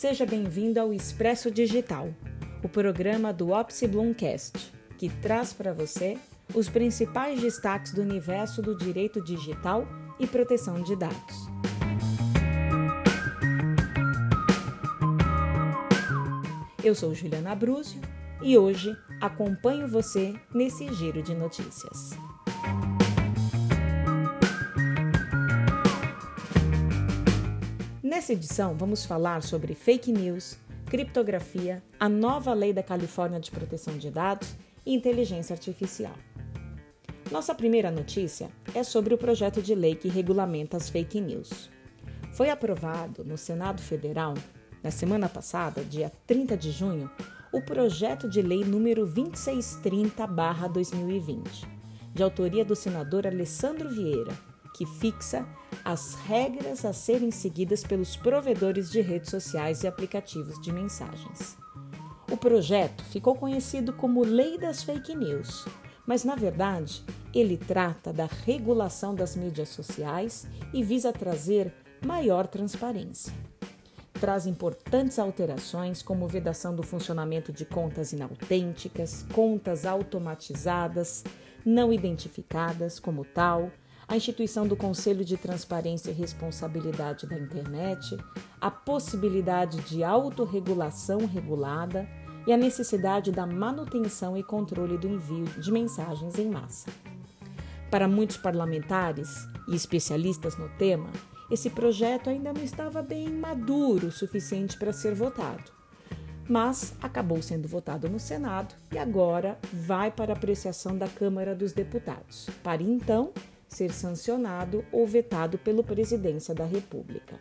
Seja bem-vindo ao Expresso Digital, o programa do Opsi Bloomcast, que traz para você os principais destaques do universo do direito digital e proteção de dados. Eu sou Juliana Brúzio e hoje acompanho você nesse giro de notícias. Nessa edição, vamos falar sobre fake news, criptografia, a nova lei da Califórnia de proteção de dados e inteligência artificial. Nossa primeira notícia é sobre o projeto de lei que regulamenta as fake news. Foi aprovado no Senado Federal, na semana passada, dia 30 de junho, o projeto de lei número 2630-2020, de autoria do senador Alessandro Vieira, que fixa as regras a serem seguidas pelos provedores de redes sociais e aplicativos de mensagens. O projeto ficou conhecido como Lei das Fake News, mas na verdade ele trata da regulação das mídias sociais e visa trazer maior transparência. Traz importantes alterações, como vedação do funcionamento de contas inautênticas, contas automatizadas, não identificadas como tal, a instituição do Conselho de Transparência e Responsabilidade da Internet, a possibilidade de autorregulação regulada e a necessidade da manutenção e controle do envio de mensagens em massa. Para muitos parlamentares e especialistas no tema, esse projeto ainda não estava bem maduro o suficiente para ser votado. Mas acabou sendo votado no Senado e agora vai para apreciação da Câmara dos Deputados, para então ser sancionado ou vetado pela Presidência da República.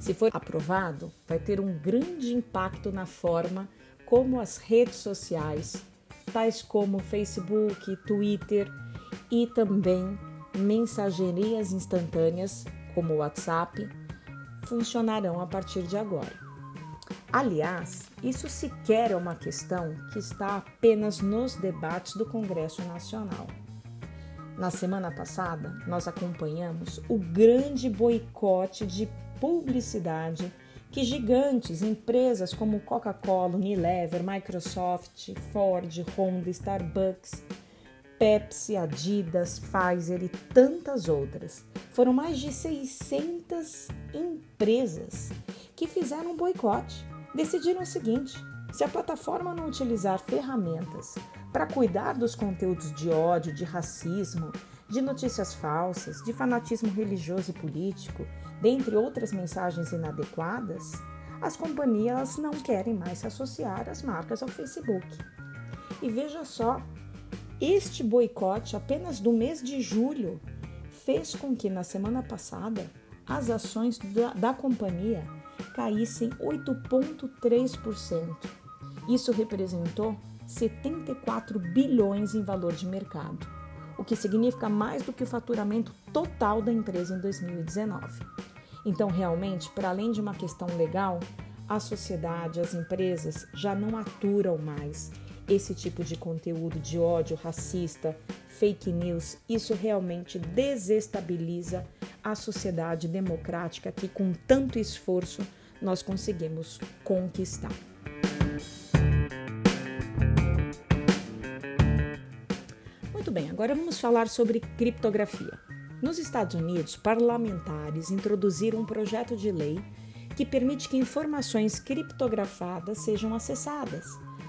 Se for aprovado, vai ter um grande impacto na forma como as redes sociais, tais como Facebook, Twitter e também mensagerias instantâneas, como o WhatsApp, funcionarão a partir de agora. Aliás, isso sequer é uma questão que está apenas nos debates do Congresso Nacional. Na semana passada, nós acompanhamos o grande boicote de publicidade que gigantes, empresas como Coca-Cola, Unilever, Microsoft, Ford, Honda, Starbucks, Pepsi, Adidas, Pfizer e tantas outras. Foram mais de 600 empresas que fizeram um boicote. Decidiram o seguinte: se a plataforma não utilizar ferramentas para cuidar dos conteúdos de ódio, de racismo, de notícias falsas, de fanatismo religioso e político, dentre outras mensagens inadequadas, as companhias não querem mais se associar às marcas ao Facebook. E veja só, este boicote apenas do mês de julho fez com que na semana passada as ações da, da companhia caíssem 8,3%. Isso representou 74 bilhões em valor de mercado, o que significa mais do que o faturamento total da empresa em 2019. Então, realmente, para além de uma questão legal, a sociedade, as empresas já não aturam mais esse tipo de conteúdo de ódio racista, fake news. Isso realmente desestabiliza a sociedade democrática que, com tanto esforço, nós conseguimos conquistar. Bem, agora vamos falar sobre criptografia. Nos Estados Unidos, parlamentares introduziram um projeto de lei que permite que informações criptografadas sejam acessadas,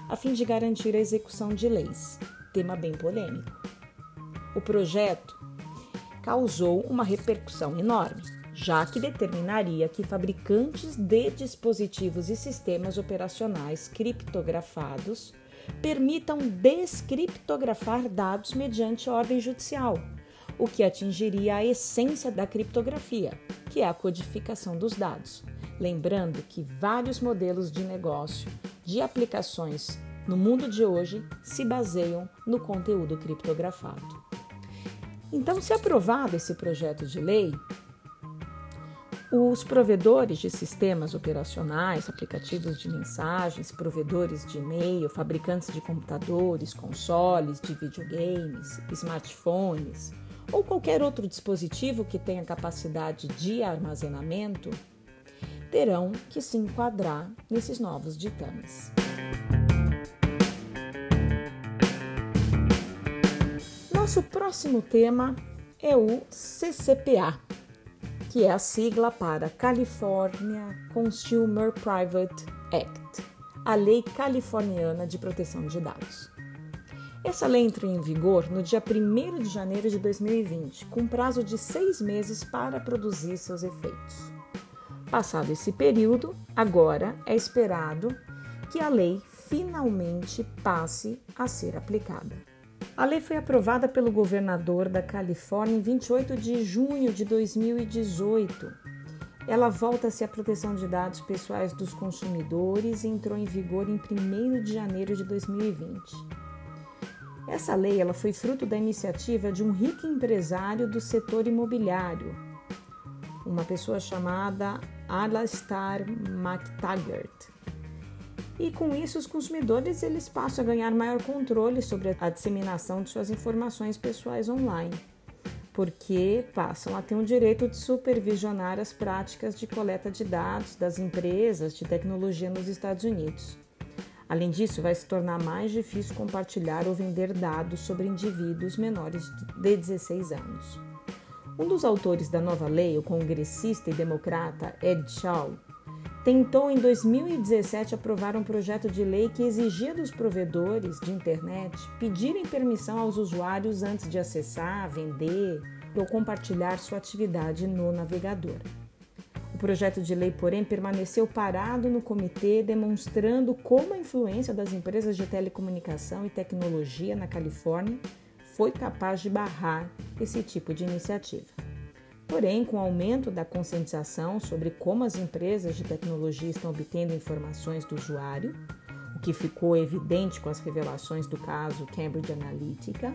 a fim de garantir a execução de leis. Tema bem polêmico. O projeto causou uma repercussão enorme, já que determinaria que fabricantes de dispositivos e sistemas operacionais criptografados permitam descriptografar dados mediante ordem judicial, o que atingiria a essência da criptografia, que é a codificação dos dados. Lembrando que vários modelos de negócio de aplicações no mundo de hoje se baseiam no conteúdo criptografado. Então, se aprovado esse projeto de lei, os provedores de sistemas operacionais, aplicativos de mensagens, provedores de e-mail, fabricantes de computadores, consoles, de videogames, smartphones ou qualquer outro dispositivo que tenha capacidade de armazenamento terão que se enquadrar nesses novos ditames. Nosso próximo tema é o CCPA, que é a sigla para California Consumer Private Act, a Lei Californiana de Proteção de Dados. Essa lei entrou em vigor no dia 1 de janeiro de 2020, com prazo de seis meses para produzir seus efeitos. Passado esse período, agora é esperado que a lei finalmente passe a ser aplicada. A lei foi aprovada pelo governador da Califórnia em 28 de junho de 2018. Ela volta-se à proteção de dados pessoais dos consumidores e entrou em vigor em 1 de janeiro de 2020. Essa lei ela foi fruto da iniciativa de um rico empresário do setor imobiliário, uma pessoa chamada Alastair McTaggart. E com isso, os consumidores eles passam a ganhar maior controle sobre a disseminação de suas informações pessoais online, porque passam a ter o direito de supervisionar as práticas de coleta de dados das empresas de tecnologia nos Estados Unidos. Além disso, vai se tornar mais difícil compartilhar ou vender dados sobre indivíduos menores de 16 anos. Um dos autores da nova lei, o congressista e democrata Ed Shaw, tentou em 2017 aprovar um projeto de lei que exigia dos provedores de internet pedirem permissão aos usuários antes de acessar, vender ou compartilhar sua atividade no navegador. O projeto de lei, porém, permaneceu parado no comitê, demonstrando como a influência das empresas de telecomunicação e tecnologia na Califórnia foi capaz de barrar esse tipo de iniciativa. Porém, com o aumento da conscientização sobre como as empresas de tecnologia estão obtendo informações do usuário, o que ficou evidente com as revelações do caso Cambridge Analytica,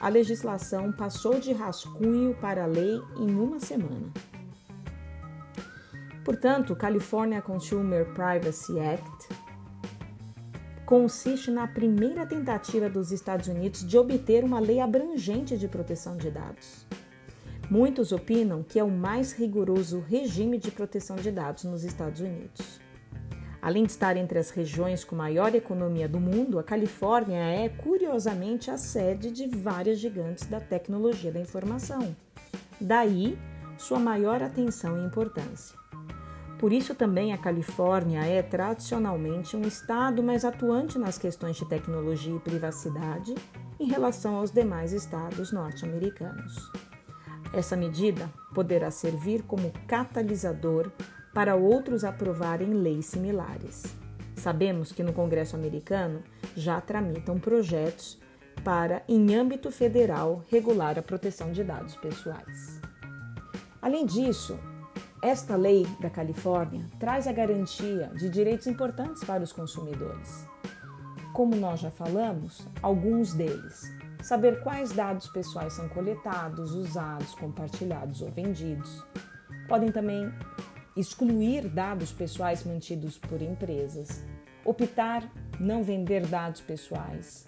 a legislação passou de rascunho para lei em uma semana. Portanto, o California Consumer Privacy Act consiste na primeira tentativa dos Estados Unidos de obter uma lei abrangente de proteção de dados. Muitos opinam que é o mais rigoroso regime de proteção de dados nos Estados Unidos. Além de estar entre as regiões com maior economia do mundo, a Califórnia é, curiosamente, a sede de várias gigantes da tecnologia da informação. Daí, sua maior atenção e importância. Por isso, também a Califórnia é tradicionalmente um estado mais atuante nas questões de tecnologia e privacidade em relação aos demais estados norte-americanos. Essa medida poderá servir como catalisador para outros aprovarem leis similares. Sabemos que no Congresso americano já tramitam projetos para, em âmbito federal, regular a proteção de dados pessoais. Além disso, esta lei da Califórnia traz a garantia de direitos importantes para os consumidores. Como nós já falamos, alguns deles saber quais dados pessoais são coletados, usados, compartilhados ou vendidos. Podem também excluir dados pessoais mantidos por empresas, optar não vender dados pessoais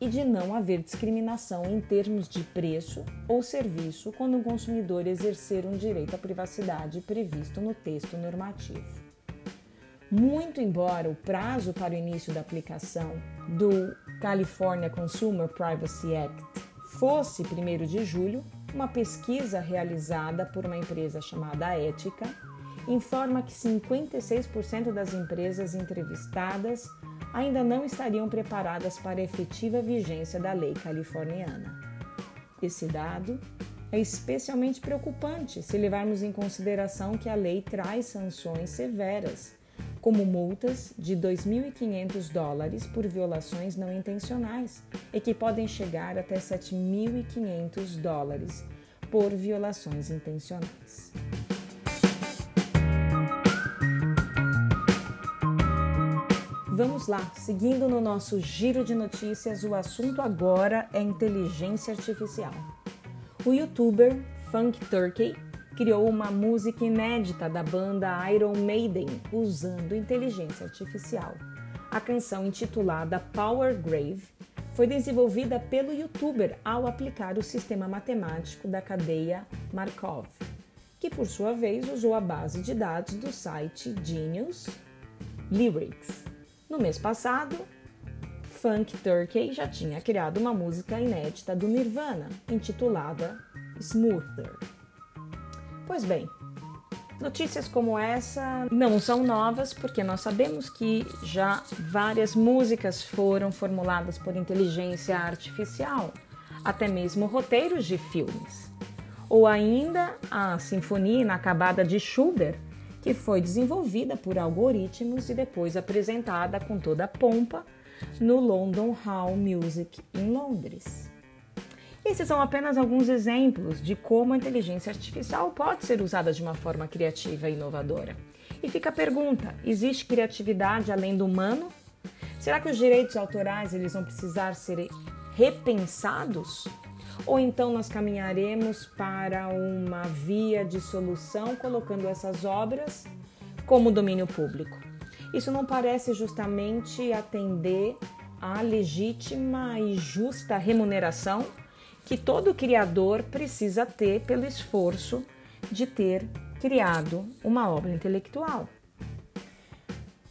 e de não haver discriminação em termos de preço ou serviço quando um consumidor exercer um direito à privacidade previsto no texto normativo. Muito embora o prazo para o início da aplicação do California Consumer Privacy Act fosse 1 de julho, uma pesquisa realizada por uma empresa chamada Ética informa que 56% das empresas entrevistadas ainda não estariam preparadas para a efetiva vigência da lei californiana. Esse dado é especialmente preocupante se levarmos em consideração que a lei traz sanções severas como multas de 2.500 dólares por violações não intencionais e que podem chegar até 7.500 dólares por violações intencionais. Vamos lá, seguindo no nosso giro de notícias, o assunto agora é inteligência artificial. O youtuber Funk Turkey criou uma música inédita da banda Iron Maiden usando inteligência artificial. A canção intitulada Power Grave foi desenvolvida pelo youtuber ao aplicar o sistema matemático da cadeia Markov, que por sua vez usou a base de dados do site Genius Lyrics. No mês passado, Funk Turkey já tinha criado uma música inédita do Nirvana, intitulada Smoother. Pois bem, notícias como essa não são novas, porque nós sabemos que já várias músicas foram formuladas por inteligência artificial, até mesmo roteiros de filmes. Ou ainda a Sinfonia Inacabada de Schubert, que foi desenvolvida por algoritmos e depois apresentada com toda a pompa no London Hall Music em Londres. Esses são apenas alguns exemplos de como a inteligência artificial pode ser usada de uma forma criativa e inovadora. E fica a pergunta: existe criatividade além do humano? Será que os direitos autorais eles vão precisar ser repensados? Ou então nós caminharemos para uma via de solução colocando essas obras como domínio público? Isso não parece justamente atender à legítima e justa remuneração que todo criador precisa ter pelo esforço de ter criado uma obra intelectual.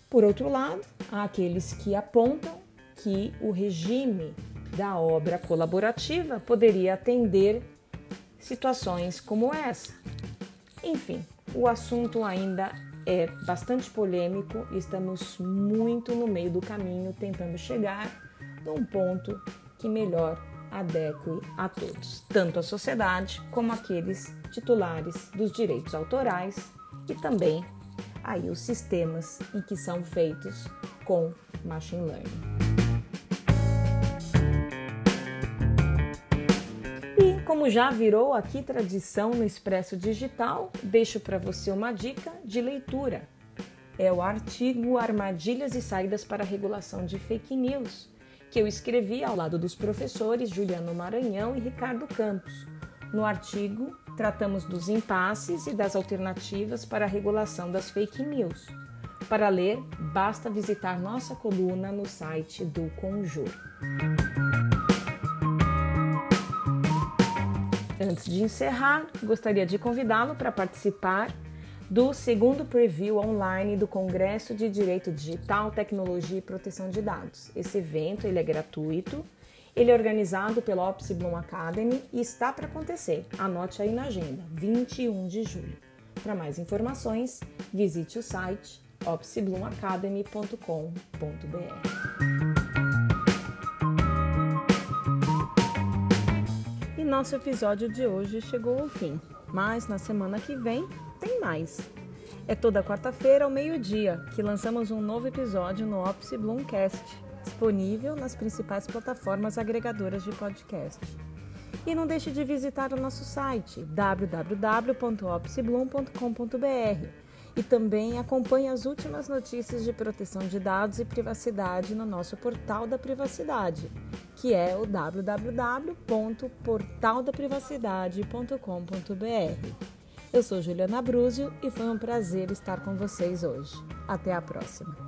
Por outro lado, há aqueles que apontam que o regime da obra colaborativa poderia atender situações como essa. Enfim, o assunto ainda é bastante polêmico estamos muito no meio do caminho tentando chegar num ponto que melhor adeque a todos, tanto a sociedade como aqueles titulares dos direitos autorais e também aí os sistemas em que são feitos com machine learning. Como já virou aqui tradição no Expresso Digital, deixo para você uma dica de leitura. É o artigo Armadilhas e Saídas para a Regulação de Fake News, que eu escrevi ao lado dos professores Juliano Maranhão e Ricardo Campos. No artigo, tratamos dos impasses e das alternativas para a regulação das fake news. Para ler, basta visitar nossa coluna no site do Conjur. Antes de encerrar, gostaria de convidá-lo para participar do segundo preview online do Congresso de Direito Digital, Tecnologia e Proteção de Dados. Esse evento ele é gratuito, ele é organizado pela Opsi Bloom Academy e está para acontecer. Anote aí na agenda, 21 de julho. Para mais informações, visite o site opsibloomacademy.com.br. nosso episódio de hoje chegou ao fim, mas na semana que vem tem mais. É toda quarta-feira ao meio-dia que lançamos um novo episódio no Opsi Bloomcast, disponível nas principais plataformas agregadoras de podcast. E não deixe de visitar o nosso site www.opsibloom.com.br e também acompanhe as últimas notícias de proteção de dados e privacidade no nosso portal da privacidade, que é o www.portaldaprivacidade.com.br. Eu sou Juliana Brúzio e foi um prazer estar com vocês hoje. Até a próxima!